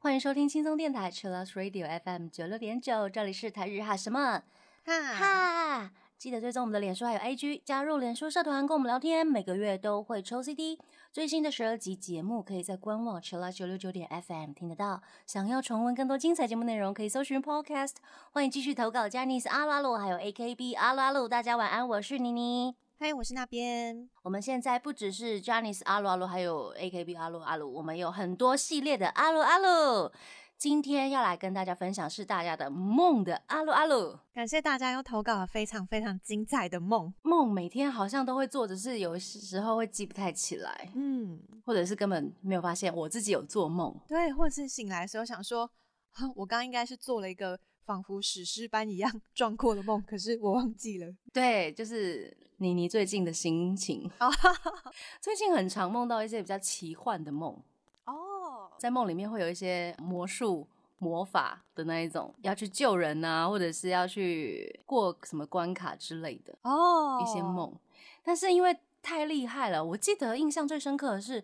欢迎收听轻松电台 c h i l l o s Radio FM 九六点九，这里是台日哈什么？哈，哈。记得追踪我们的脸书还有 IG，加入脸书社团跟我们聊天，每个月都会抽 CD。最新的十二集节目可以在官网 c h i l l 九六九点 FM 听得到。想要重温更多精彩节目内容，可以搜寻 Podcast。欢迎继续投稿 j a n i c e 阿鲁阿鲁，还有 AKB 阿鲁阿鲁。大家晚安，我是妮妮。嗨，我是那边。我们现在不只是 j a n i c e 阿鲁阿鲁，还有 AKB 阿鲁阿鲁，我们有很多系列的阿鲁阿鲁。今天要来跟大家分享是大家的梦的阿鲁阿鲁，感谢大家又投稿了非常非常精彩的梦。梦每天好像都会做，只是有时候会记不太起来，嗯，或者是根本没有发现我自己有做梦。对，或者是醒来的时候想说，我刚应该是做了一个仿佛史诗般一样 壮阔的梦，可是我忘记了。对，就是妮妮最近的心情，最近很常梦到一些比较奇幻的梦。在梦里面会有一些魔术、魔法的那一种，要去救人啊，或者是要去过什么关卡之类的哦，一些梦。但是因为太厉害了，我记得印象最深刻的是，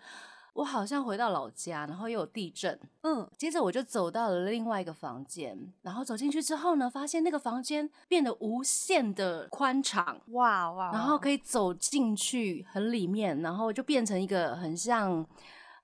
我好像回到老家，然后又有地震，嗯，接着我就走到了另外一个房间，然后走进去之后呢，发现那个房间变得无限的宽敞，哇哇，然后可以走进去很里面，然后就变成一个很像。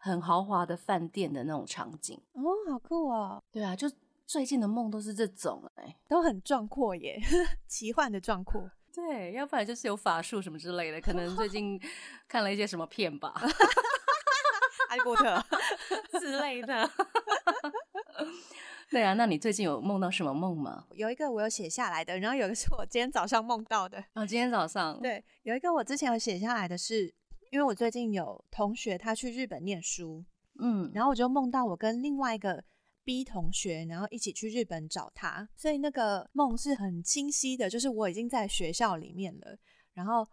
很豪华的饭店的那种场景哦，好酷哦！对啊，就最近的梦都是这种哎，都很壮阔耶，奇幻的壮阔。对，要不然就是有法术什么之类的，可能最近 看了一些什么片吧，哈利波特之类的。对啊，那你最近有梦到什么梦吗？有一个我有写下来的，然后有一个是我今天早上梦到的。哦，今天早上对，有一个我之前有写下来的是。因为我最近有同学他去日本念书，嗯，然后我就梦到我跟另外一个 B 同学，然后一起去日本找他，所以那个梦是很清晰的，就是我已经在学校里面了，然后。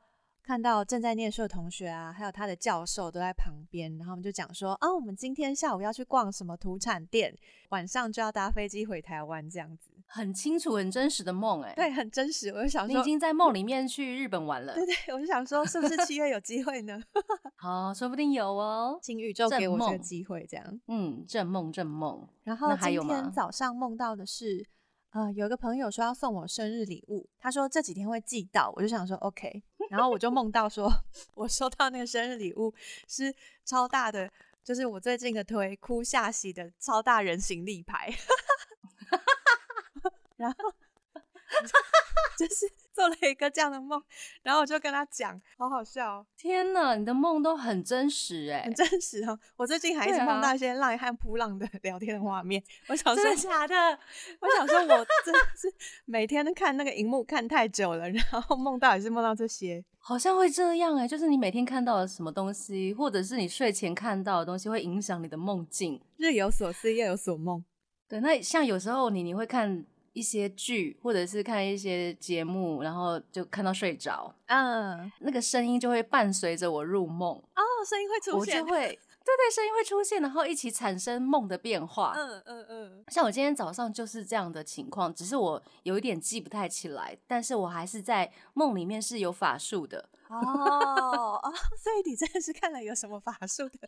看到正在念书的同学啊，还有他的教授都在旁边，然后我们就讲说啊，我们今天下午要去逛什么土产店，晚上就要搭飞机回台湾，这样子很清楚、很真实的梦，哎，对，很真实。我就想说，你已经在梦里面去日本玩了，对对，我就想说，是不是七月有机会呢？好，说不定有哦，请宇宙给我这个机会，这样，嗯，正梦正梦。然后今天早上梦到的是，呃，有个朋友说要送我生日礼物，他说这几天会寄到，我就想说 OK。然后我就梦到说，我收到那个生日礼物是超大的，就是我最近的推哭下喜的超大人形立牌，然后 就是。做了一个这样的梦，然后我就跟他讲，好好笑。天哪，你的梦都很真实哎，很真实哦。我最近还一直梦到一些浪和扑浪的 聊天的画面。我想说，真的假的？我想说，我真的是每天都看那个荧幕看太久了，然后梦到也是梦到这些，好像会这样哎。就是你每天看到的什么东西，或者是你睡前看到的东西，会影响你的梦境。日有所思，夜有所梦。对，那像有时候你你会看。一些剧，或者是看一些节目，然后就看到睡着，嗯，那个声音就会伴随着我入梦哦，声音会出现，我就会，对对，声音会出现，然后一起产生梦的变化，嗯嗯嗯，像我今天早上就是这样的情况，只是我有一点记不太起来，但是我还是在梦里面是有法术的，哦哦，所以你真的是看了有什么法术的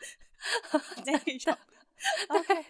这种，OK，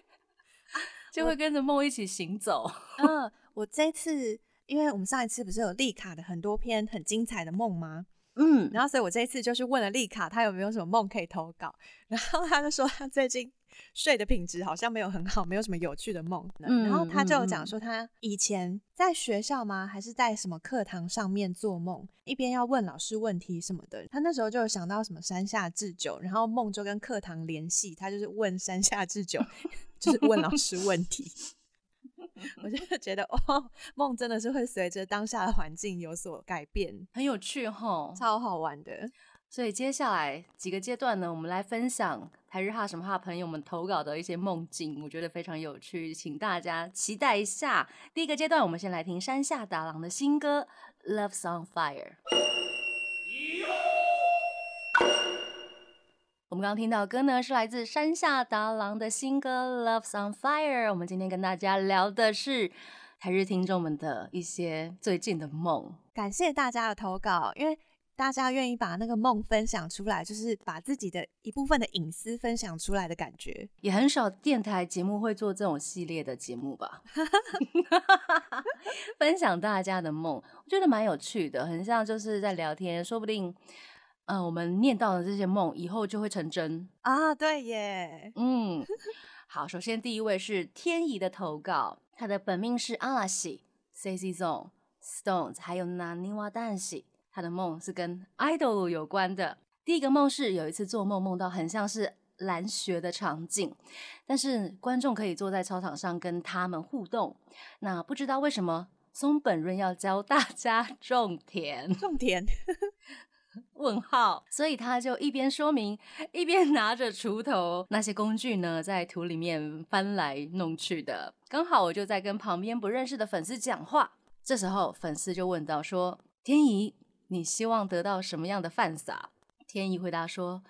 就会跟着梦一起行走，嗯。我这次，因为我们上一次不是有丽卡的很多篇很精彩的梦吗？嗯，然后所以我这一次就是问了丽卡，她有没有什么梦可以投稿，然后她就说她最近睡的品质好像没有很好，没有什么有趣的梦。然后她就讲说，她以前在学校吗，还是在什么课堂上面做梦，一边要问老师问题什么的。她那时候就想到什么山下智久，然后梦就跟课堂联系，她就是问山下智久，就是问老师问题。我就觉得哦，梦真的是会随着当下的环境有所改变，很有趣哈，超好玩的。所以接下来几个阶段呢，我们来分享台日哈什么哈朋友们投稿的一些梦境，我觉得非常有趣，请大家期待一下。第一个阶段，我们先来听山下达郎的新歌《Love Song Fire》。我们刚刚听到歌呢，是来自山下达郎的新歌《Love's on Fire》。我们今天跟大家聊的是台日听众们的一些最近的梦。感谢大家的投稿，因为大家愿意把那个梦分享出来，就是把自己的一部分的隐私分享出来的感觉。也很少电台节目会做这种系列的节目吧？分享大家的梦，我觉得蛮有趣的，很像就是在聊天，说不定。嗯，我们念到的这些梦，以后就会成真啊！对耶，嗯，好，首先第一位是天怡的投稿，他的本命是阿拉西、C C Zone、Stones，还有那尼瓦旦西。他的梦是跟 idol 有关的。第一个梦是有一次做梦，梦到很像是蓝学的场景，但是观众可以坐在操场上跟他们互动。那不知道为什么松本润要教大家种田？种田。问号，所以他就一边说明，一边拿着锄头，那些工具呢，在土里面翻来弄去的。刚好我就在跟旁边不认识的粉丝讲话，这时候粉丝就问到说：“天怡，你希望得到什么样的饭撒？”天怡回答说：“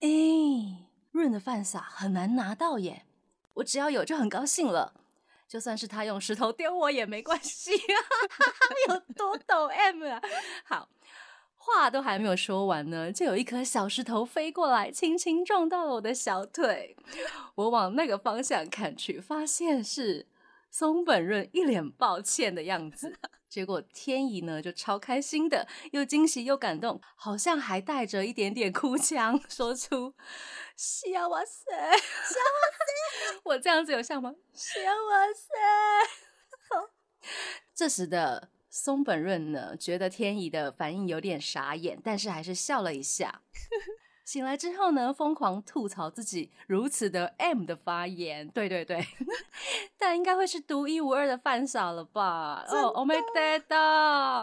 哎，润的饭撒很难拿到耶，我只要有就很高兴了，就算是他用石头丢我也没关系啊，有多抖 M 啊？好。”话都还没有说完呢，就有一颗小石头飞过来，轻轻撞到了我的小腿。我往那个方向看去，发现是松本润一脸抱歉的样子。结果天怡呢就超开心的，又惊喜又感动，好像还带着一点点哭腔，说出“笑哇塞，笑哇塞”。我这样子有像吗？笑哇塞。这时的。松本润呢，觉得天怡的反应有点傻眼，但是还是笑了一下。醒来之后呢，疯狂吐槽自己如此的 M 的发言。对对对，但应该会是独一无二的犯傻了吧？哦，Oh my！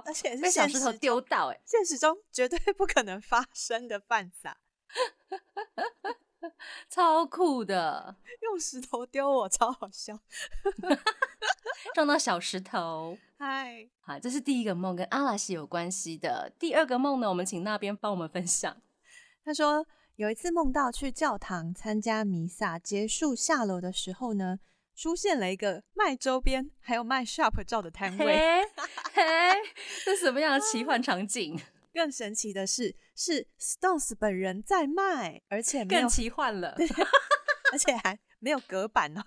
而且被小石头丢到，哎，现实中绝对不可能发生的饭撒，超酷的，用石头丢我，超好笑。撞到小石头，嗨，好，这是第一个梦，跟阿拉西有关系的。第二个梦呢，我们请那边帮我们分享。他说有一次梦到去教堂参加弥撒，结束下楼的时候呢，出现了一个卖周边还有卖 shop 照的摊位。嘿，这什么样的奇幻场景？更神奇的是，是 Stones 本人在卖，而且更奇幻了，而且还没有隔板哦。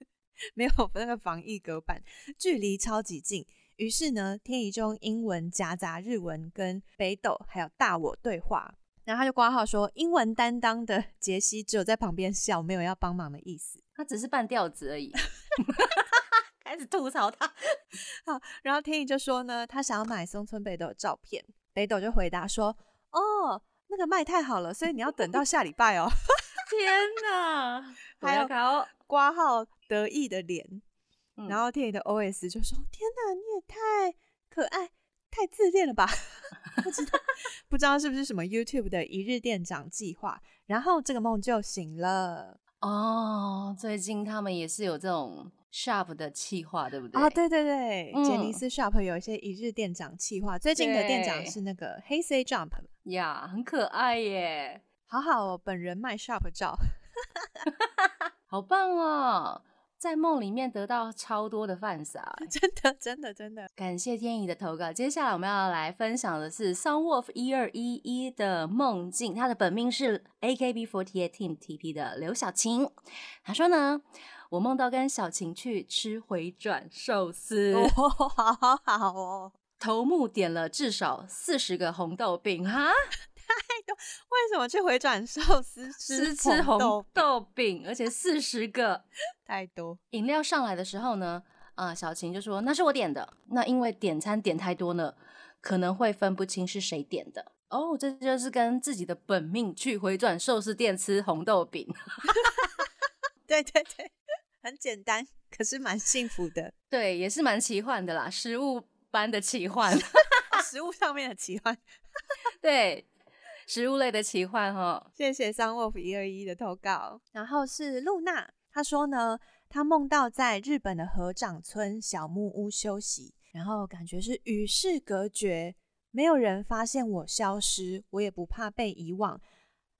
没有那个防疫隔板，距离超级近。于是呢，天怡就用英文夹杂日文跟北斗还有大我对话。然后他就挂号说，英文担当的杰西只有在旁边笑，没有要帮忙的意思。他只是半吊子而已。开始吐槽他。好，然后天怡就说呢，他想要买松村北斗的照片。北斗就回答说，哦，那个卖太好了，所以你要等到 下礼拜哦。天哪！还有挂号。得意的脸，然后天宇的 OS 就说：“天哪，你也太可爱、太自恋了吧？” 不知道，不知道是不是什么 YouTube 的一日店长计划，然后这个梦就醒了。哦，最近他们也是有这种 Shop 的企划，对不对？啊，对对对，杰尼斯 Shop 有一些一日店长企划。最近的店长是那个黑 C Jump 呀，很可爱耶，好好，哦本人卖 Shop 照，好棒哦。在梦里面得到超多的饭撒，真的真的真的，感谢天意的投稿。接下来我们要来分享的是 Sunwolf 一二一一的梦境，他的本命是 AKB48 Team TP 的刘小晴。他说呢，我梦到跟小晴去吃回转寿司，好好好哦，头目点了至少四十个红豆饼哈。太多，为什么去回转寿司吃吃红豆饼，而且四十个，太多。饮料上来的时候呢，啊，小晴就说那是我点的。那因为点餐点太多呢，可能会分不清是谁点的。哦，这就是跟自己的本命去回转寿司店吃红豆饼。对对对，很简单，可是蛮幸福的。对，也是蛮奇幻的啦，食物般的奇幻，食物上面的奇幻。对。食物类的奇幻哈，谢谢 Sunwolf 一二一的投稿。然后是露娜，她说呢，她梦到在日本的河长村小木屋休息，然后感觉是与世隔绝，没有人发现我消失，我也不怕被遗忘。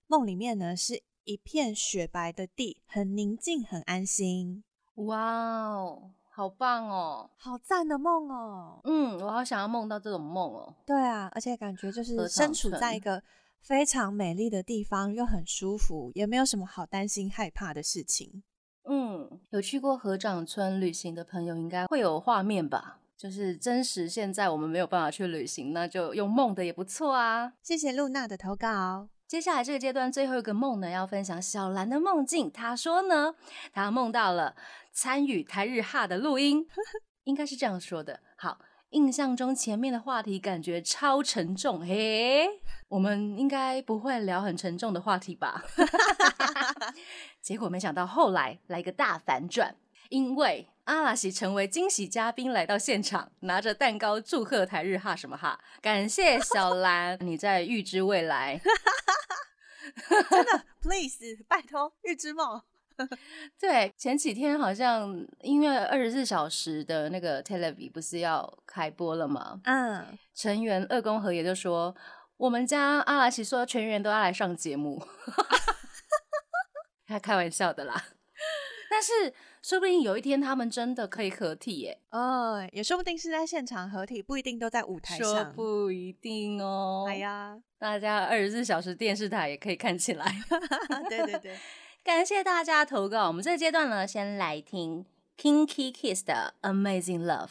梦里面呢是一片雪白的地，很宁静，很安心。哇哦，好棒哦，好赞的梦哦。嗯，我好想要梦到这种梦哦。对啊，而且感觉就是身处在一个非常美丽的地方，又很舒服，也没有什么好担心害怕的事情。嗯，有去过河掌村旅行的朋友应该会有画面吧？就是真实，现在我们没有办法去旅行，那就用梦的也不错啊。谢谢露娜的投稿。接下来这个阶段最后一个梦呢，要分享小兰的梦境。她说呢，她梦到了参与台日哈的录音，应该是这样说的。好，印象中前面的话题感觉超沉重，嘿，我们应该不会聊很沉重的话题吧？结果没想到后来来个大反转，因为阿拉西成为惊喜嘉宾来到现场，拿着蛋糕祝贺台日哈什么哈，感谢小兰，你在预知未来。真的，please，拜托，预知梦。对，前几天好像因为二十四小时的那个 television 不是要开播了吗？嗯，成员二宫和也就说，我们家阿拉西说全员都要来上节目，他开玩笑的啦。但是说不定有一天他们真的可以合体耶。哦，也说不定是在现场合体，不一定都在舞台上。不一定哦。哎呀，大家二十四小时电视台也可以看起来。对对对，感谢大家投稿。我们这个阶段呢，先来听 Kinky Kiss 的 Amazing Love。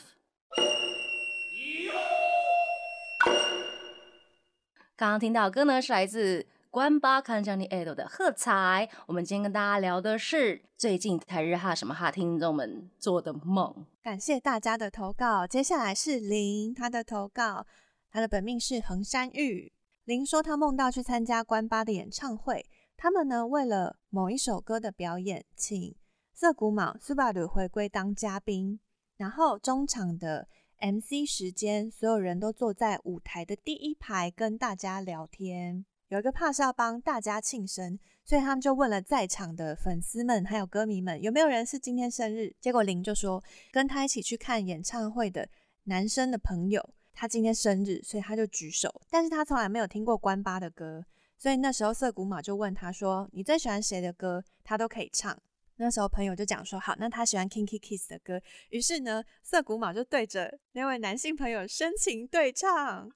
刚刚听到歌呢，是来自。关八看将你爱豆的喝彩，我们今天跟大家聊的是最近台日哈什么哈听众们做的梦。感谢大家的投稿，接下来是林他的投稿，他的本命是横山玉。林说他梦到去参加关八的演唱会，他们呢为了某一首歌的表演，请涩谷卯苏巴鲁回归当嘉宾，然后中场的 MC 时间，所有人都坐在舞台的第一排跟大家聊天。有一个怕是要帮大家庆生，所以他们就问了在场的粉丝们还有歌迷们有没有人是今天生日。结果林就说跟他一起去看演唱会的男生的朋友，他今天生日，所以他就举手。但是他从来没有听过关八的歌，所以那时候涩谷马就问他说：“你最喜欢谁的歌？他都可以唱。”那时候朋友就讲说：“好，那他喜欢 Kinky Kiss 的歌。”于是呢，涩谷马就对着那位男性朋友深情对唱。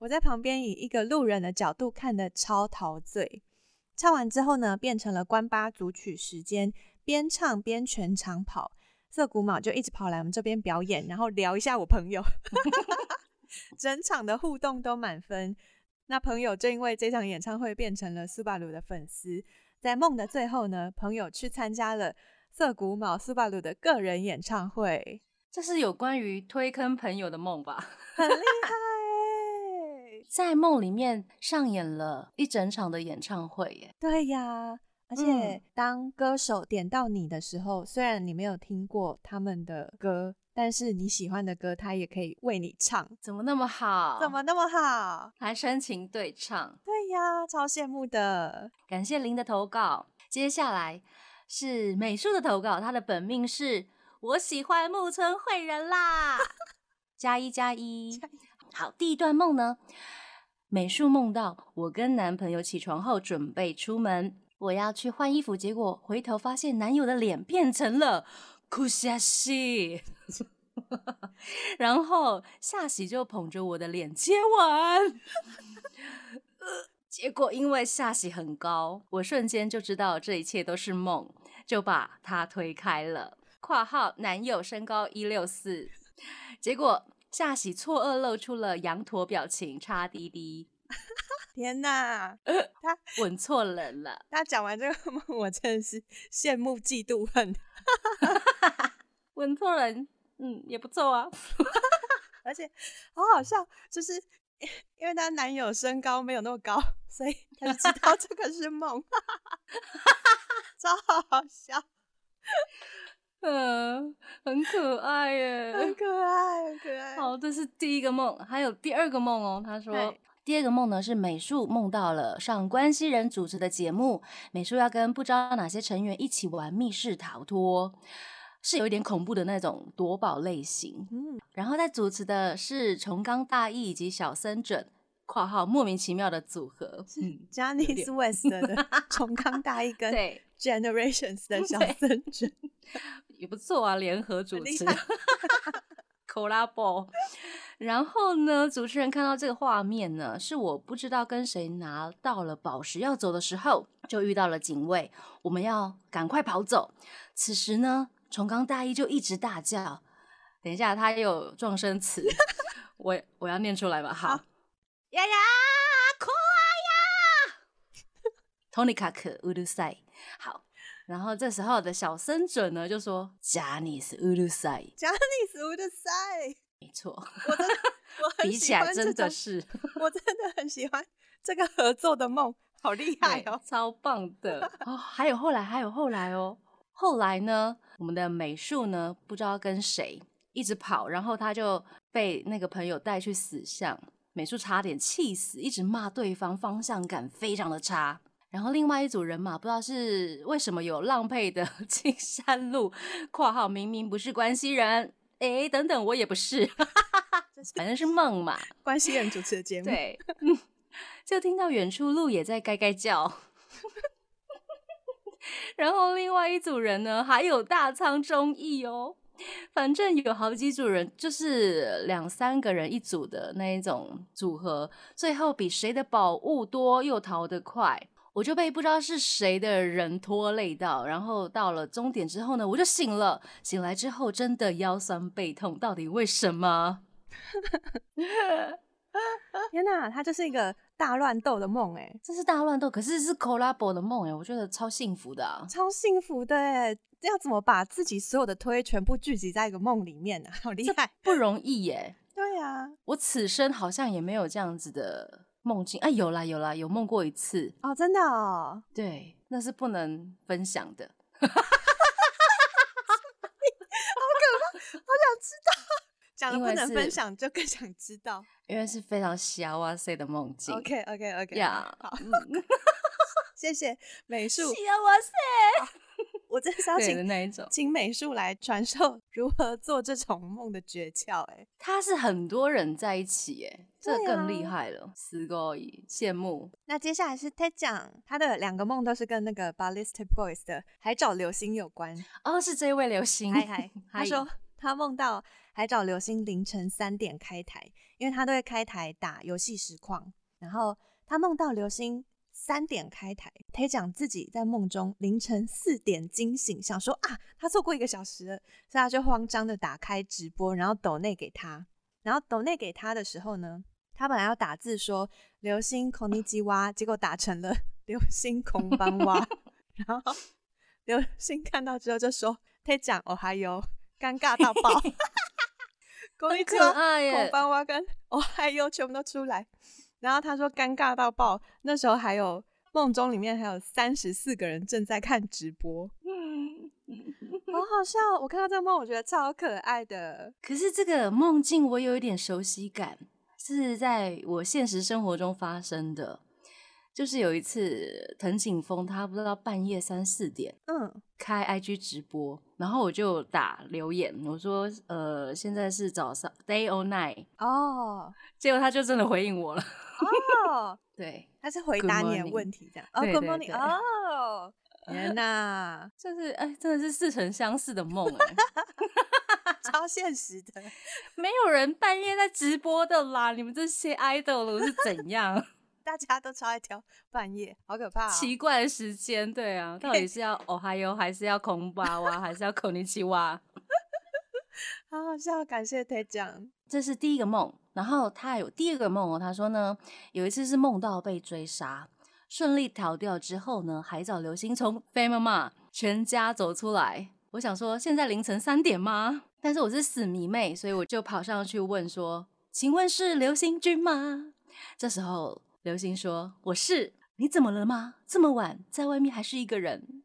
我在旁边以一个路人的角度看的超陶醉。唱完之后呢，变成了关八组曲时间，边唱边全场跑。涩谷卯就一直跑来我们这边表演，然后聊一下我朋友 整场的互动都满分。那朋友就因为这场演唱会变成了苏巴鲁的粉丝。在梦的最后呢，朋友去参加了涩谷卯苏巴鲁的个人演唱会。这是有关于推坑朋友的梦吧？很厉害。在梦里面上演了一整场的演唱会耶！对呀，而且当歌手点到你的时候，虽然你没有听过他们的歌，但是你喜欢的歌，他也可以为你唱。怎么那么好？怎么那么好？还深情对唱。对呀，超羡慕的。感谢您的投稿。接下来是美术的投稿，他的本命是我喜欢木村惠人啦，加一加一。好，第一段梦呢？美术梦到我跟男朋友起床后准备出门，我要去换衣服，结果回头发现男友的脸变成了哭夏喜，然后夏喜就捧着我的脸接吻，结果因为夏喜很高，我瞬间就知道这一切都是梦，就把他推开了。括号男友身高一六四，结果。夏喜错愕露出了羊驼表情，叉滴滴。天哪，他 吻错人了。他讲完这个梦，我真的是羡慕嫉妒恨。吻错人，嗯，也不错啊。而且好好笑，就是因为她男友身高没有那么高，所以他就知道这个是梦，超好笑。嗯，很可爱耶，很可爱，很可爱。好，这是第一个梦，还有第二个梦哦。他说，第二个梦呢是美术梦到了上关西人主持的节目，美术要跟不知道哪些成员一起玩密室逃脱，是有一点恐怖的那种夺宝类型。嗯，然后在主持的是重冈大义以及小森准（括号莫名其妙的组合）。嗯，Johnny West 的重 冈大义跟对 Generations 的 小森准。也不错啊，联合主持。collabo，然后呢，主持人看到这个画面呢，是我不知道跟谁拿到了宝石要走的时候，就遇到了警卫，我们要赶快跑走。此时呢，重刚大一就一直大叫，等一下他有撞声词，我我要念出来吧，好，呀呀，快呀，Tony 卡克乌鲁塞，好。然后这时候的小生准呢就说：“加尼斯乌鲁塞，加尼斯乌鲁塞，没错，我真的，我比起来真的是，我真的很喜欢这个合作的梦，好厉害哦，超棒的 哦！还有后来，还有后来哦，后来呢，我们的美术呢不知道跟谁一直跑，然后他就被那个朋友带去死巷，美术差点气死，一直骂对方方向感非常的差。”然后另外一组人马不知道是为什么有浪配的 青山路（括号明明不是关西人）哎，等等，我也不是，反正是梦嘛。关西人主持的节目，对，就听到远处鹿也在该该叫。然后另外一组人呢，还有大仓忠义哦，反正有好几组人，就是两三个人一组的那一种组合，最后比谁的宝物多又逃得快。我就被不知道是谁的人拖累到，然后到了终点之后呢，我就醒了。醒来之后真的腰酸背痛，到底为什么？天哪，它就是一个大乱斗的梦哎，这是大乱斗，可是是 collab 的梦哎，我觉得超幸福的，超幸福的哎，要怎么把自己所有的推全部聚集在一个梦里面呢？好厉害，不容易耶。对啊，我此生好像也没有这样子的。梦境哎，有啦有啦，有梦过一次哦，真的哦，对，那是不能分享的，好可怕，好想知道，讲了不能分享，就更想知道，因为是非常小哇塞的梦境，OK OK OK，呀，好，谢谢美术，小哇塞。我真是要请那一种，请美术来传授 如何做这种梦的诀窍。哎，他是很多人在一起，哎，这更厉害了，死狗矣，羡慕。那接下来是他讲他的两个梦，都是跟那个 Ballistic Boys 的海找流星有关。哦，是这位流星。嗨嗨，他说他梦到海找流星凌晨三点开台，因为他都会开台打游戏实况，然后他梦到流星。三点开台，他讲自己在梦中凌晨四点惊醒，想说啊，他错过一个小时了，所以他就慌张的打开直播，然后抖内给他，然后抖内给他的时候呢，他本来要打字说流星孔尼基蛙，结果打成了流星孔邦蛙，然后流星看到之后就说他讲哦还有尴尬到爆，孔尼基蛙、孔邦蛙跟哦还有全部都出来。然后他说尴尬到爆，那时候还有梦中里面还有三十四个人正在看直播，好好笑。我看到这个梦，我觉得超可爱的。可是这个梦境我有一点熟悉感，是在我现实生活中发生的。就是有一次藤井峰他不知道半夜三四点，嗯，开 IG 直播，然后我就打留言，我说呃现在是早上 day or night 哦，结果他就真的回应我了。哦，对，他是回答你的问题这样。哦，Good morning。哦，天哪，就是哎，真的是似曾相识的梦哎，超现实的。没有人半夜在直播的啦，你们这些 idol 是怎样？大家都超爱挑半夜，好可怕。奇怪的时间，对啊，到底是要哦还有还是要空巴哇，还是要口尼奇哇？好好笑，感谢他讲。这是第一个梦。然后他有第二个梦哦，他说呢，有一次是梦到被追杀，顺利逃掉之后呢，海藻流星从 Family 全家走出来。我想说，现在凌晨三点吗？但是我是死迷妹，所以我就跑上去问说：“请问是流星君吗？”这时候刘星说：“我是。”你怎么了吗？这么晚在外面还是一个人？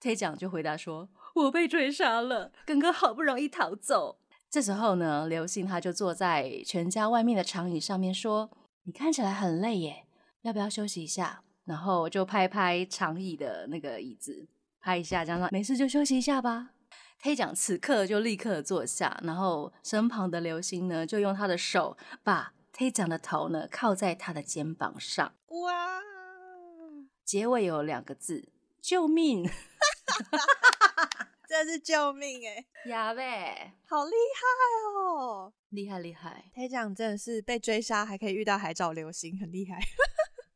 推奖就回答说：“我被追杀了，刚刚好不容易逃走。”这时候呢，刘星他就坐在全家外面的长椅上面说：“你看起来很累耶，要不要休息一下？”然后就拍拍长椅的那个椅子，拍一下，这样说：“没事就休息一下吧。”黑讲此刻就立刻坐下，然后身旁的刘星呢，就用他的手把黑长的头呢靠在他的肩膀上。哇！结尾有两个字：救命！真是救命哎！呀喂，好厉害哦！厉害厉害，黑长真的是被追杀还可以遇到海藻流星，很厉害。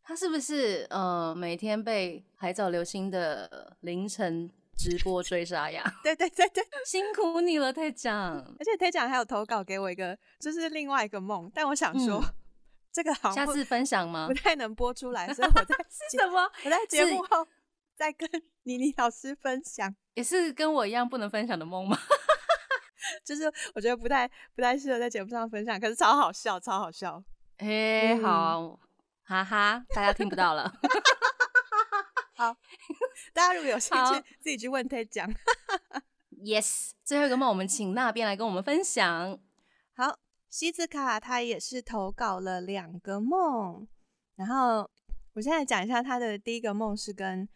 他是不是呃每天被海藻流星的凌晨直播追杀呀？对对对对，辛苦你了，太长。而且太长还有投稿给我一个，就是另外一个梦，但我想说这个好下次分享吗？不太能播出来，所以我 在是什么？我在节目后再跟妮妮老师分享，也是跟我一样不能分享的梦吗？就是我觉得不太不太适合在节目上分享，可是超好笑，超好笑。哎，好。哈哈，大家听不到了。好，大家如果有兴趣，自己去问他讲。Yes，最后一个梦，我们请那边来跟我们分享。好，西子卡他也是投稿了两个梦，然后我现在讲一下他的第一个梦是跟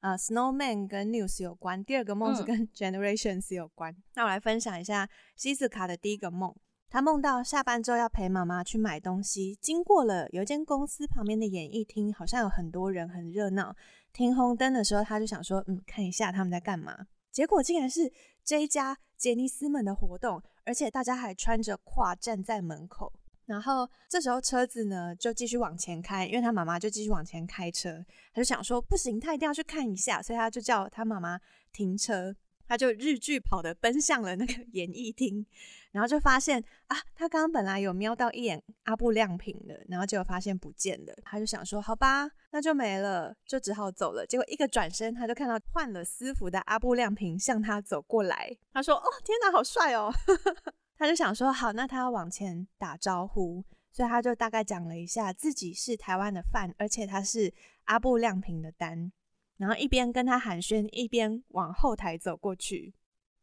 呃 Snowman 跟 News 有关，第二个梦是跟 Generations 有关。那我来分享一下西子卡的第一个梦。他梦到下班之后要陪妈妈去买东西，经过了有一间公司旁边的演艺厅，好像有很多人，很热闹。停红灯的时候，他就想说，嗯，看一下他们在干嘛。结果竟然是这一家杰尼斯们的活动，而且大家还穿着褂站在门口。然后这时候车子呢就继续往前开，因为他妈妈就继续往前开车，他就想说不行，他一定要去看一下，所以他就叫他妈妈停车。他就日剧跑的奔向了那个 演艺厅，然后就发现啊，他刚刚本来有瞄到一眼阿布亮平的，然后结果发现不见了。他就想说，好吧，那就没了，就只好走了。结果一个转身，他就看到换了私服的阿布亮平向他走过来。他说：“哦，天哪，好帅哦！” 他就想说，好，那他要往前打招呼，所以他就大概讲了一下自己是台湾的饭，而且他是阿布亮平的单。然后一边跟他寒暄，一边往后台走过去。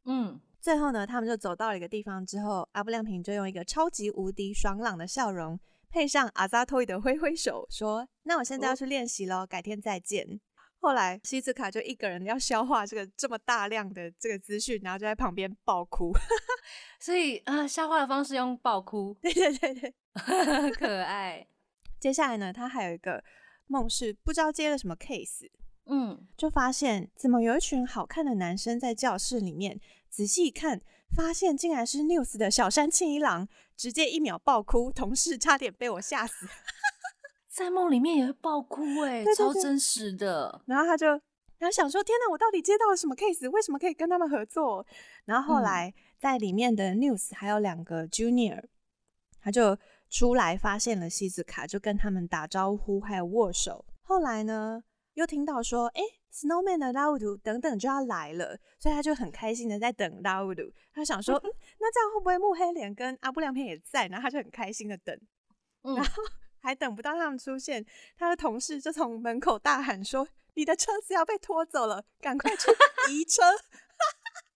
嗯，最后呢，他们就走到了一个地方之后，阿布亮平就用一个超级无敌爽朗的笑容，配上阿扎托伊的挥挥手，说：“那我现在要去练习喽，改天再见。”后来西子卡就一个人要消化这个这么大量的这个资讯，然后就在旁边爆哭。所以啊，消化的方式用爆哭，对对对对，可爱。接下来呢，他还有一个梦是不知道接了什么 case。嗯，就发现怎么有一群好看的男生在教室里面，仔细一看，发现竟然是 News 的小山庆一郎，直接一秒爆哭，同事差点被我吓死，在梦里面也会爆哭哎，超真实的。然后他就，然后想说，天哪，我到底接到了什么 case？为什么可以跟他们合作？然后后来在里面的 News 还有两个 Junior，他就出来发现了西子卡，就跟他们打招呼，还有握手。后来呢？又听到说，哎，Snowman 的 Laudu 等等就要来了，所以他就很开心的在等 Laudu。他想说，嗯，那这样会不会木黑脸跟阿布亮片也在？然后他就很开心的等，然后还等不到他们出现，他的同事就从门口大喊说：“你的车子要被拖走了，赶快去移车！”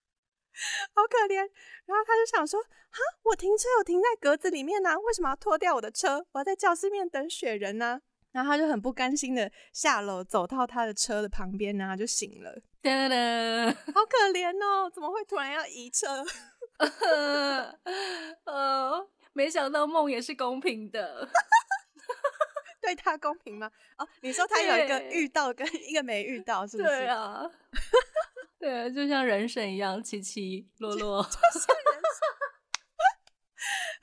好可怜。然后他就想说，哈，我停车有停在格子里面呢，为什么要拖掉我的车？我要在教室面等雪人呢？然后他就很不甘心的下楼，走到他的车的旁边，然后就醒了。哒哒，好可怜哦，怎么会突然要移车？呃，没想到梦也是公平的，对他公平吗？哦，你说他有一个遇到跟 一个没遇到，是不是？对啊，对，就像人生一样起起落落。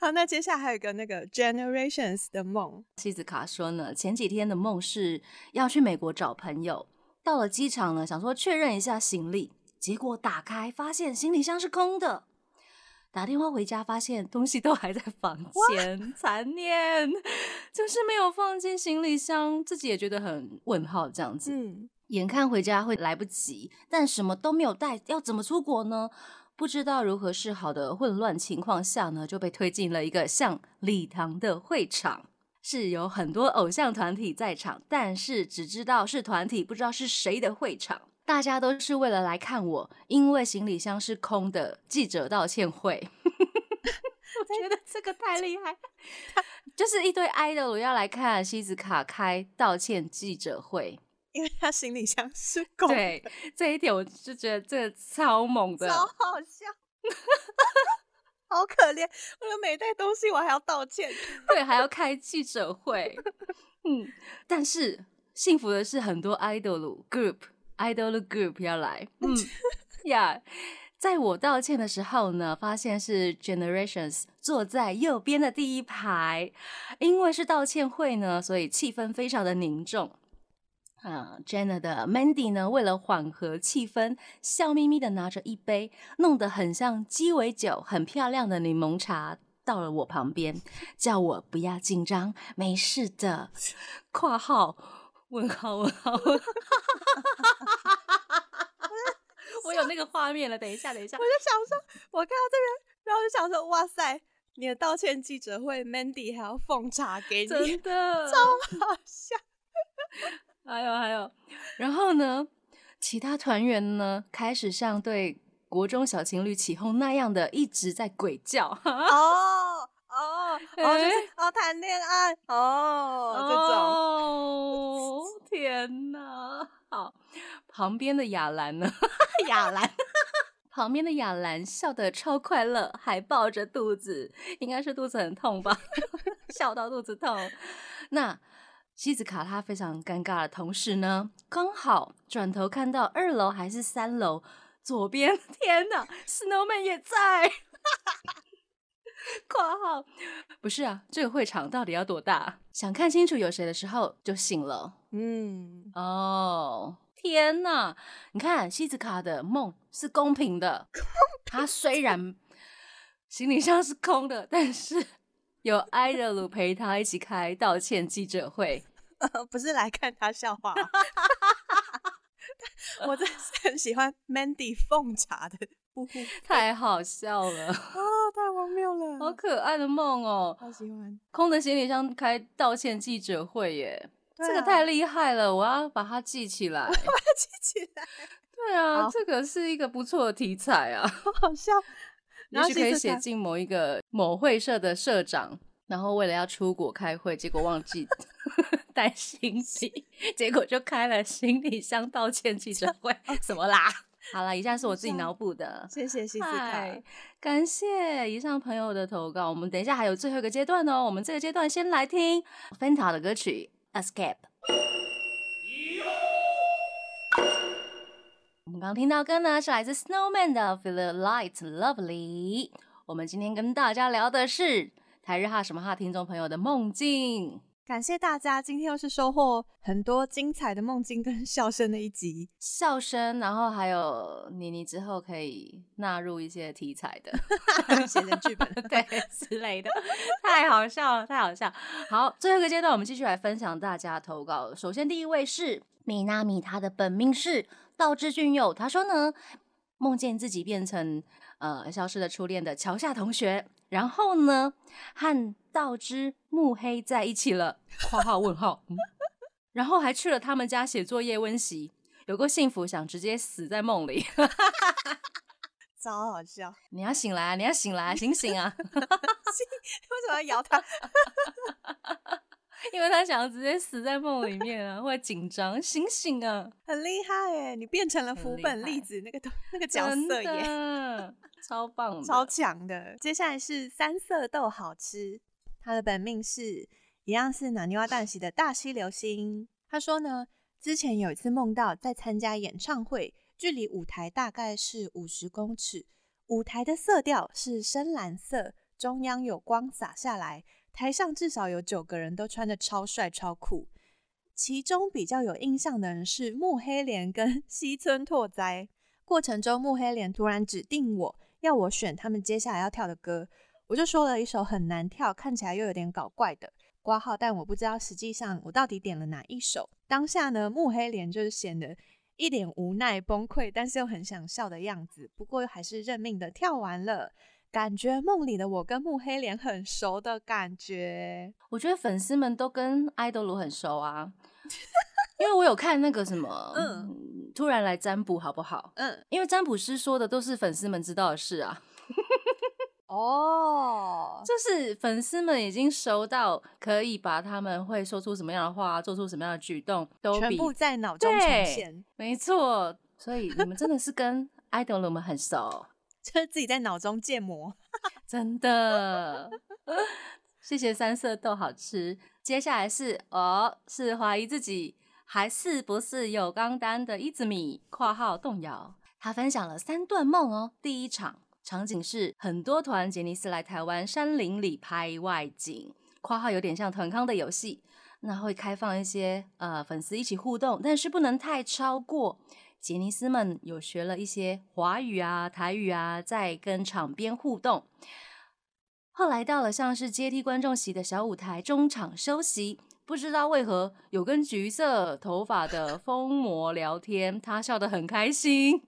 好，那接下来还有一个那个 Generations 的梦。西子卡说呢，前几天的梦是要去美国找朋友，到了机场呢，想说确认一下行李，结果打开发现行李箱是空的。打电话回家发现东西都还在房 间，残念，就是没有放进行李箱，自己也觉得很问号这样子。嗯，眼看回家会来不及，但什么都没有带，要怎么出国呢？不知道如何是好的混乱情况下呢，就被推进了一个像礼堂的会场，是有很多偶像团体在场，但是只知道是团体，不知道是谁的会场。大家都是为了来看我，因为行李箱是空的记者道歉会。我觉得这个太厉害，就是一堆 idol 要来看西子卡开道歉记者会。因为他行李箱是空，对这一点我就觉得这个超猛的，超好笑，好可怜。我的每袋东西我还要道歉，对，还要开记者会。嗯，但是幸福的是很多 idol group idol group 要来，嗯，呀，在我道歉的时候呢，发现是 Generations 坐在右边的第一排，因为是道歉会呢，所以气氛非常的凝重。啊，Jenna 的 Mandy 呢，为了缓和气氛，笑眯眯的拿着一杯弄得很像鸡尾酒、很漂亮的柠檬茶，到了我旁边，叫我不要紧张，没事的。括号问号问号，我有那个画面了。等一下，等一下，我就想说，我看到这边，然后就想说，哇塞，你的道歉记者会，Mandy 还要奉茶给你，真的超好笑。还有还有，然后呢，其他团员呢开始像对国中小情侣起哄那样的一直在鬼叫。哦哦哦，就是哦谈恋爱哦这种。天哪！好，旁边的雅兰呢？雅兰，旁边的雅兰笑得超快乐，还抱着肚子，应该是肚子很痛吧？笑到肚子痛。那。西子卡他非常尴尬的同时呢，刚好转头看到二楼还是三楼左边，天哪，Snowman 也在。括号不是啊，这个会场到底要多大？想看清楚有谁的时候就醒了。嗯，哦，天哪！你看西子卡的梦是公平的，他虽然行李箱是空的，但是有艾德鲁陪他一起开道歉记者会。不是来看他笑话，我真是很喜欢 Mandy 奉茶的，太好笑了啊！太荒谬了，好可爱的梦哦，好喜欢。空的行李箱开道歉记者会耶，这个太厉害了，我要把它记起来，把它记起来。对啊，这个是一个不错的题材啊，好笑。也许可以写进某一个某会社的社长。然后为了要出国开会，结果忘记 带行李，结果就开了行李箱道歉记者会，什么啦？好了，以下是我自己脑补的，谢谢西斯卡，感谢以上朋友的投稿。我们等一下还有最后一个阶段哦，我们这个阶段先来听 Fanta 的歌曲《Escape》。我们刚听到歌呢，是来自 Snowman 的《Feel Light Lovely》。我们今天跟大家聊的是。台日哈什么哈听众朋友的梦境，感谢大家，今天又是收获很多精彩的梦境跟笑声的一集，笑声，然后还有妮妮之后可以纳入一些题材的，写成剧本 对之类的，太好笑了，太好笑。好，最后一个阶段，我们继续来分享大家投稿。首先第一位是米娜米，她的本命是道之俊佑，他说呢，梦见自己变成呃消失的初恋的桥下同学。然后呢，和道之木黑在一起了。括号问号，然后还去了他们家写作业温习，有过幸福，想直接死在梦里，超好笑。你要醒来，你要醒来，醒醒啊！为什么要摇他？因为他想要直接死在梦里面啊，会紧张，醒醒啊！很厉害哎，你变成了福本粒子那个那个 角色耶。超棒，超强的。接下来是三色豆好吃，它的本命是一样是南泥蛙蛋喜的大溪流星。他说呢，之前有一次梦到在参加演唱会，距离舞台大概是五十公尺，舞台的色调是深蓝色，中央有光洒下来，台上至少有九个人都穿的超帅超酷。其中比较有印象的人是木黑莲跟 西村拓哉。过程中木黑莲突然指定我。要我选他们接下来要跳的歌，我就说了一首很难跳，看起来又有点搞怪的挂号，但我不知道实际上我到底点了哪一首。当下呢，木黑莲就是显得一脸无奈崩溃，但是又很想笑的样子。不过还是认命的跳完了，感觉梦里的我跟慕黑脸很熟的感觉。我觉得粉丝们都跟爱豆卢很熟啊。因为我有看那个什么，嗯，突然来占卜好不好？嗯，因为占卜师说的都是粉丝们知道的事啊。哦，就是粉丝们已经熟到可以把他们会说出什么样的话，做出什么样的举动，都全部在脑中呈现。没错，所以你们真的是跟 idol 们很熟，就是自己在脑中建模，真的。谢谢三色豆好吃。接下来是哦，是怀疑自己。还是不是有钢丹的伊子米（括号动摇）他分享了三段梦哦。第一场场景是很多团杰尼斯来台湾山林里拍外景，括号有点像团康的游戏，那会开放一些呃粉丝一起互动，但是不能太超过。杰尼斯们有学了一些华语啊、台语啊，在跟场边互动。后来到了像是阶梯观众席的小舞台，中场休息，不知道为何有跟橘色头发的疯魔聊天，他笑得很开心。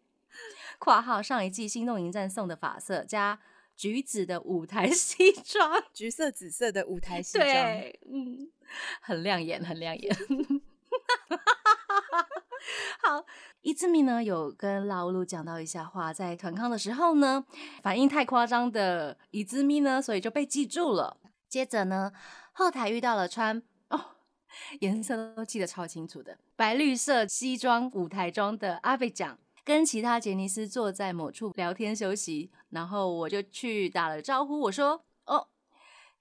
括号上一季心动迎战送的发色加橘子的舞台 西装，橘色紫色的舞台西装，对，嗯，很亮眼，很亮眼。好，伊兹米呢有跟拉乌鲁讲到一下话，在团康的时候呢，反应太夸张的伊兹米呢，所以就被记住了。接着呢，后台遇到了穿哦，颜色都记得超清楚的白绿色西装舞台装的阿贝讲，跟其他杰尼斯坐在某处聊天休息，然后我就去打了招呼，我说哦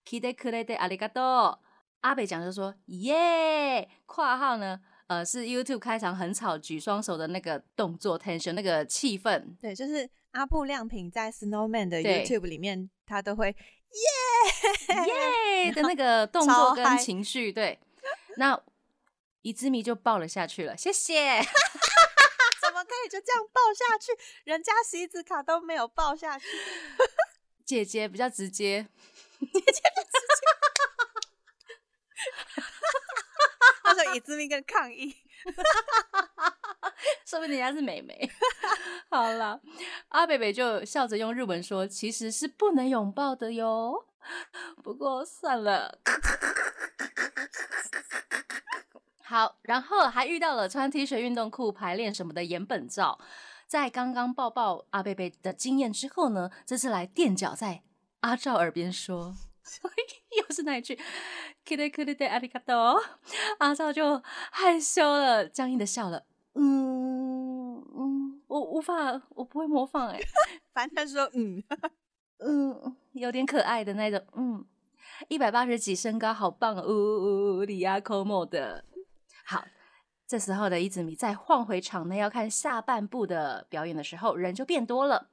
，kide kide 阿里嘎多，阿贝讲就说耶，括号呢。呃，是 YouTube 开场很吵，举双手的那个动作，tension 那个气氛。对，就是阿布亮平在 Snowman 的 YouTube 里面，他都会耶耶的那个动作跟情绪。对，那伊之迷就抱了下去了，谢谢。怎么可以就这样抱下去？人家席子卡都没有抱下去。姐姐比较直接，姐姐。：“以字命跟抗议，说不定人家是美眉。好了，阿北北就笑着用日文说：‘其实是不能拥抱的哟。’不过算了。好，然后还遇到了穿 T 恤、运动裤排练什么的岩本照，在刚刚抱抱阿贝贝的经验之后呢，这次来垫脚在阿照耳边说。” 又是那一句 kide de a r i k a t o 阿少就害羞了，僵硬的笑了。嗯嗯，我无法，我不会模仿哎。反正他说嗯 嗯，有点可爱的那种。嗯，一百八十几身高，好棒哦！呜呜，里亚 como 的。好，这时候的伊子米在换回场内要看下半部的表演的时候，人就变多了。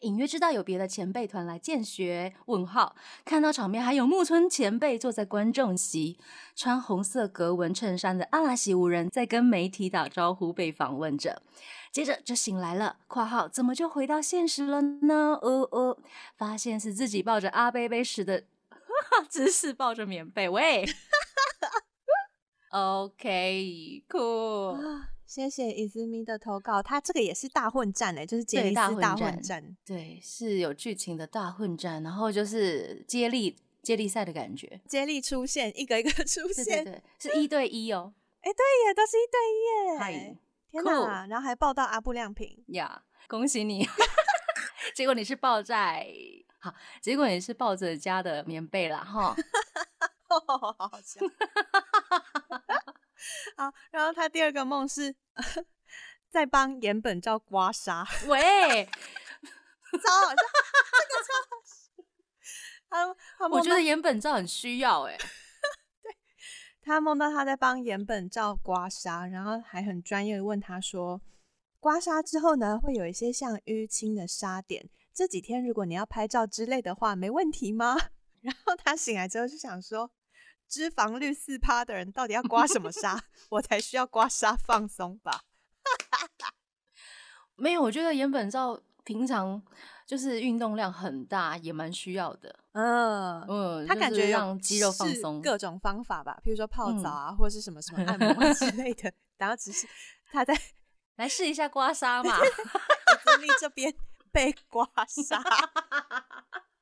隐约知道有别的前辈团来见学，问号看到场面还有木村前辈坐在观众席，穿红色格纹衬衫的阿拉西五人在跟媒体打招呼，被访问着。接着就醒来了，括号怎么就回到现实了呢？呃呃，发现是自己抱着阿贝贝时的姿势，抱着棉被。喂，OK，cool。谢谢伊兹咪的投稿，他这个也是大混战哎，就是杰尼斯大混战，对，是有剧情的大混战，然后就是接力接力赛的感觉，接力出现，一个一个出现，对，是一对一哦，哎，对耶，都是一对一耶，嗨，天哪，然后还抱到阿布亮平呀，恭喜你，结果你是抱在好，结果你是抱着家的棉被了哈，好好笑。好，然后他第二个梦是 在帮岩本照刮痧，喂，超好笑，这个超好笑。他我觉得岩本照很需要 哎，对他梦到他在帮岩本照刮痧，然后还很专业的问他说，刮痧之后呢，会有一些像淤青的痧点，这几天如果你要拍照之类的话，没问题吗？然后他醒来之后就想说。脂肪率四趴的人到底要刮什么痧？我才需要刮痧放松吧。没有，我觉得岩本照平常就是运动量很大，也蛮需要的。嗯嗯，他感觉让肌肉放松，各种方法吧，比如说泡澡啊，或者是什么什么按摩之类的。然后只是他在 来试一下刮痧嘛，经历这边被刮痧，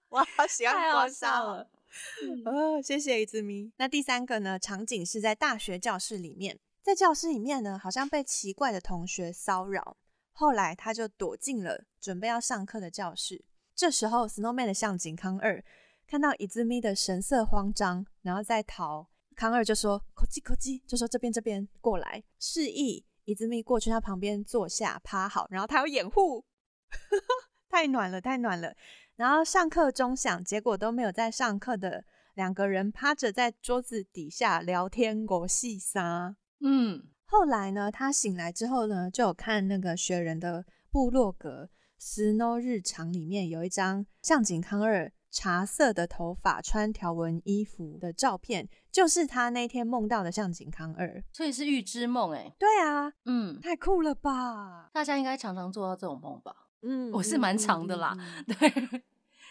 我好喜欢刮痧了。哦，谢谢一字咪。那第三个呢？场景是在大学教室里面，在教室里面呢，好像被奇怪的同学骚扰。后来他就躲进了准备要上课的教室。这时候，Snowman 的向井康二看到一字咪的神色慌张，然后在逃。康二就说：“口叽口叽，就说这边这边过来，示意一字咪过去他旁边坐下趴好，然后他要掩护。太暖了，太暖了。”然后上课钟响，结果都没有在上课的两个人趴着在桌子底下聊天，国戏沙。嗯，后来呢，他醒来之后呢，就有看那个雪人的部落格 Snow 日常里面有一张向井康二茶色的头发、穿条纹衣服的照片，就是他那天梦到的向井康二，所以是预知梦哎。对啊，嗯，太酷了吧！大家应该常常做到这种梦吧？嗯，我是蛮长的啦，对，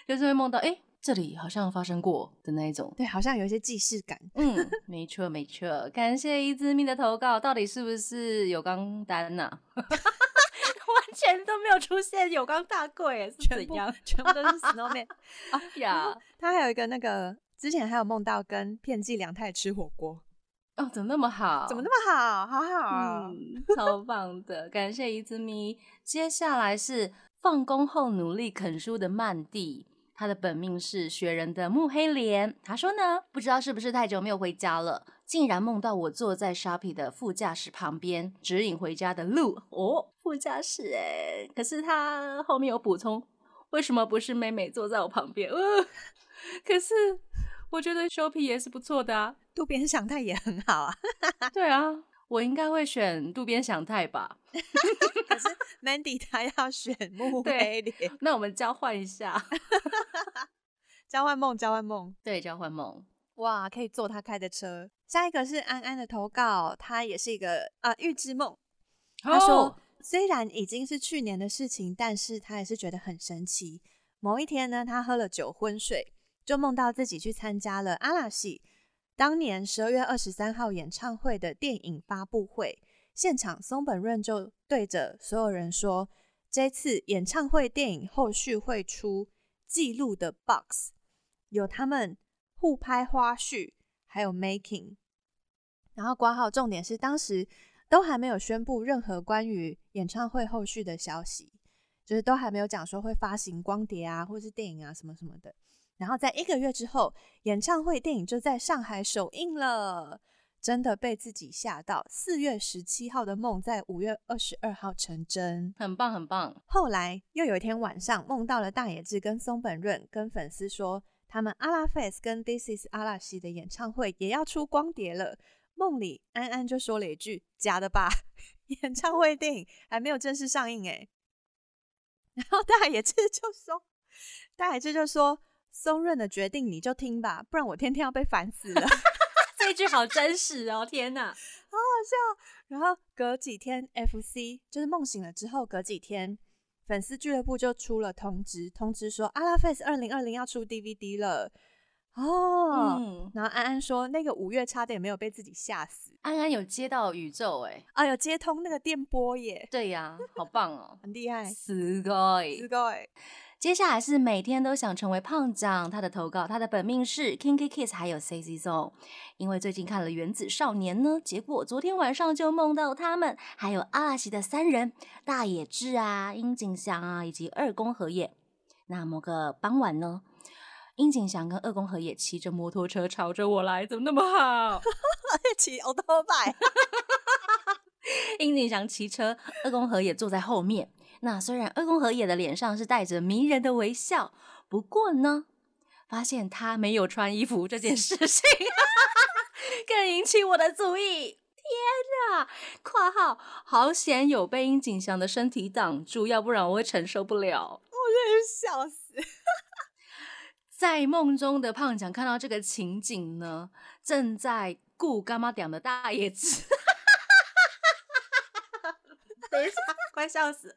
就是会梦到哎。这里好像发生过的那一种，对，好像有一些既视感。嗯，没错没错。感谢一之命的投稿，到底是不是有钢单呐？完全都没有出现有钢大贵，是怎样？全部都是 snowman 啊 呀！他还有一个那个，之前还有梦到跟片寄良太吃火锅哦，怎么那么好？怎么那么好？好好，嗯超棒的！感谢一之咪。接下来是放工后努力啃书的曼蒂。他的本命是雪人的木黑莲。他说呢，不知道是不是太久没有回家了，竟然梦到我坐在 Sharpie 的副驾驶旁边，指引回家的路。哦，副驾驶哎，可是他后面有补充，为什么不是妹妹坐在我旁边？呃，可是我觉得 Sharpie 也是不错的啊，渡边祥太也很好啊。对啊。我应该会选渡边祥太吧，可是 Mandy 他要选木威廉，那我们交换一下，交换梦，交换梦，对，交换梦，哇，可以坐他开的车。下一个是安安的投稿，他也是一个啊预知梦，他说虽然已经是去年的事情，但是他也是觉得很神奇。某一天呢，他喝了酒昏睡，就梦到自己去参加了阿拉西。当年十二月二十三号演唱会的电影发布会现场，松本润就对着所有人说：“这次演唱会电影后续会出记录的 box，有他们互拍花絮，还有 making。然后挂号重点是当时都还没有宣布任何关于演唱会后续的消息，就是都还没有讲说会发行光碟啊，或是电影啊什么什么的。”然后在一个月之后，演唱会电影就在上海首映了，真的被自己吓到。四月十七号的梦在五月二十二号成真，很棒很棒。后来又有一天晚上，梦到了大野智跟松本润跟粉丝说，他们阿拉 face 跟 This is 阿拉西的演唱会也要出光碟了。梦里安安就说了一句：“假的吧，演唱会电影还没有正式上映哎。”然后大野智就说：“大野智就说。”松润的决定你就听吧，不然我天天要被烦死了。这句好真实哦，天哪，好好笑。然后隔几天，FC 就是梦醒了之后，隔几天，粉丝俱乐部就出了通知，通知说阿拉 face 二零二零要出 DVD 了。哦，然后安安说那个五月差点没有被自己吓死。安安有接到宇宙哎，啊有接通那个电波耶。对呀，好棒哦，很厉害。すごい，すごい。 接下来是每天都想成为胖长，他的投稿，他的本命是 Kinky Kiss，还有 C C Song。因为最近看了《原子少年》呢，结果昨天晚上就梦到他们，还有阿拉西的三人大野智啊、樱井翔啊，以及二宫和也。那某个傍晚呢，樱井翔跟二宫和也骑着摩托车朝着我来，怎么那么好？骑奥多拜，樱井翔骑车，二宫和也坐在后面。那虽然二宫和也的脸上是带着迷人的微笑，不过呢，发现他没有穿衣服这件事情，更引起我的注意。天哪！（括号好险有被樱井翔的身体挡住，要不然我会承受不了。）我真是笑死！在梦中的胖强看到这个情景呢，正在顾干妈点的大叶子。等一下，快笑死！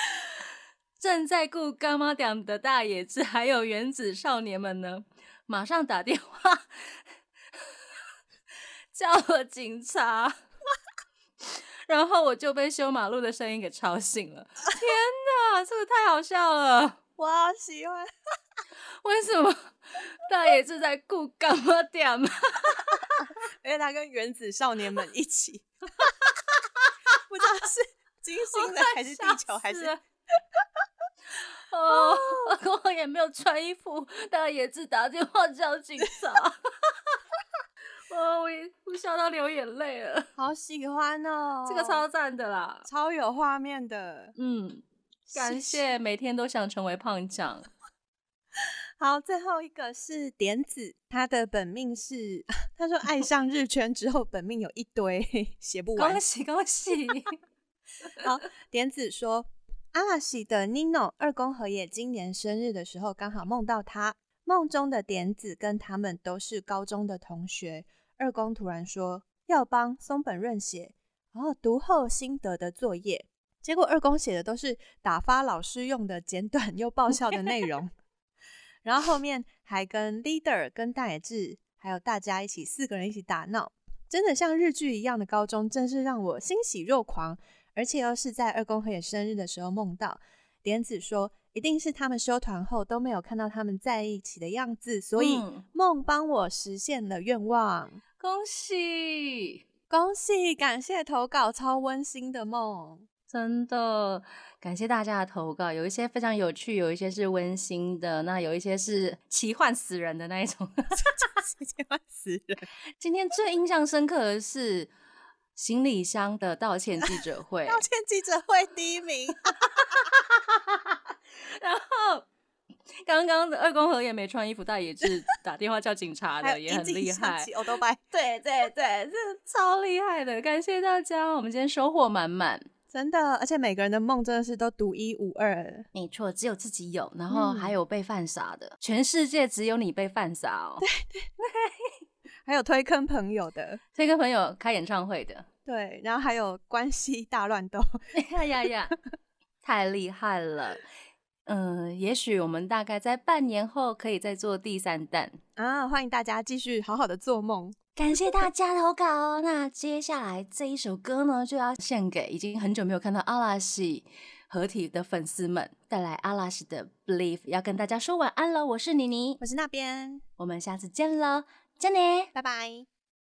正在顾干妈店的大野智还有原子少年们呢，马上打电话叫了警察，然后我就被修马路的声音给吵醒了。天哪，这个太好笑了！我好喜欢。为什么大野智在顾干妈店？因为他跟原子少年们一起，不知道是。金星的还是地球还是？哦，我也没有穿衣服，大野智打电话叫警察。哦，我我笑到流眼泪了，好喜欢哦，这个超赞的啦，超有画面的。嗯，感谢每天都想成为胖酱。好，最后一个是点子，他的本命是，他说爱上日圈之后，本命有一堆写不完。恭喜恭喜！好，点子说，阿拉西的 Nino 二宫和也今年生日的时候，刚好梦到他，梦中的点子跟他们都是高中的同学。二宫突然说要帮松本润写，然后读后心得的作业，结果二宫写的都是打发老师用的简短 又爆笑的内容。然后后面还跟 leader、跟大野智，还有大家一起四个人一起打闹，真的像日剧一样的高中，真是让我欣喜若狂。而且又是在二宫和也生日的时候梦到，莲子说一定是他们休团后都没有看到他们在一起的样子，所以梦帮我实现了愿望。恭喜恭喜，感谢投稿，超温馨的梦。真的感谢大家的投稿，有一些非常有趣，有一些是温馨的，那有一些是奇幻死人的那一种，奇幻死人。今天最印象深刻的是行李箱的道歉记者 会，道歉记者会第一名。然后刚刚的二宫和也没穿衣服，但也是打电话叫警察的，也很厉害。对对对，这超厉害的，感谢大家，我们今天收获满满。真的，而且每个人的梦真的是都独一无二。没错，只有自己有，然后还有被犯傻的，全世界只有你被犯傻哦。对对对，还有推坑朋友的，推坑朋友开演唱会的，对，然后还有关系大乱斗。呀呀呀，太厉害了！嗯，也许我们大概在半年后可以再做第三弹啊！欢迎大家继续好好的做梦。感谢大家投稿哦。那接下来这一首歌呢，就要献给已经很久没有看到阿拉西合体的粉丝们，带来阿拉西的 Believe，要跟大家说晚安了。我是妮妮，我是那边，我们下次见了，见你，拜拜。